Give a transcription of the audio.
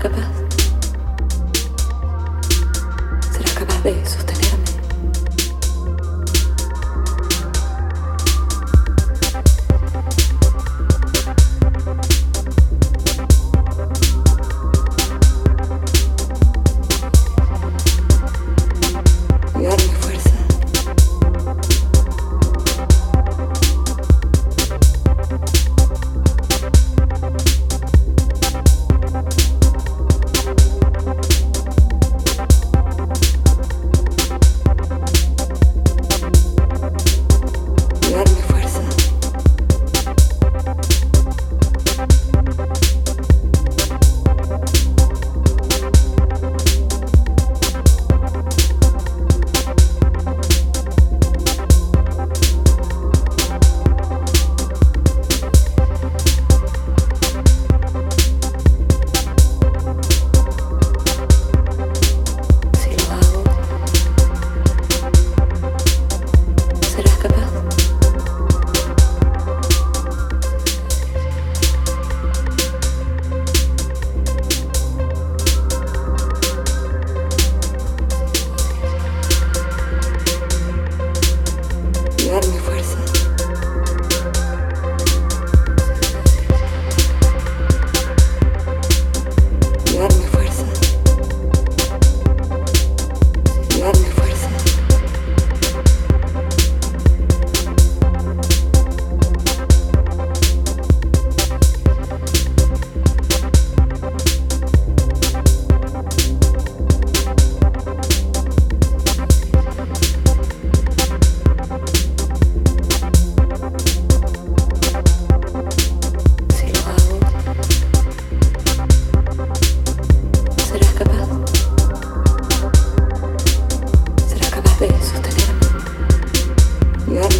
serás capaz. Serás capaz de sostenerme. Yeah.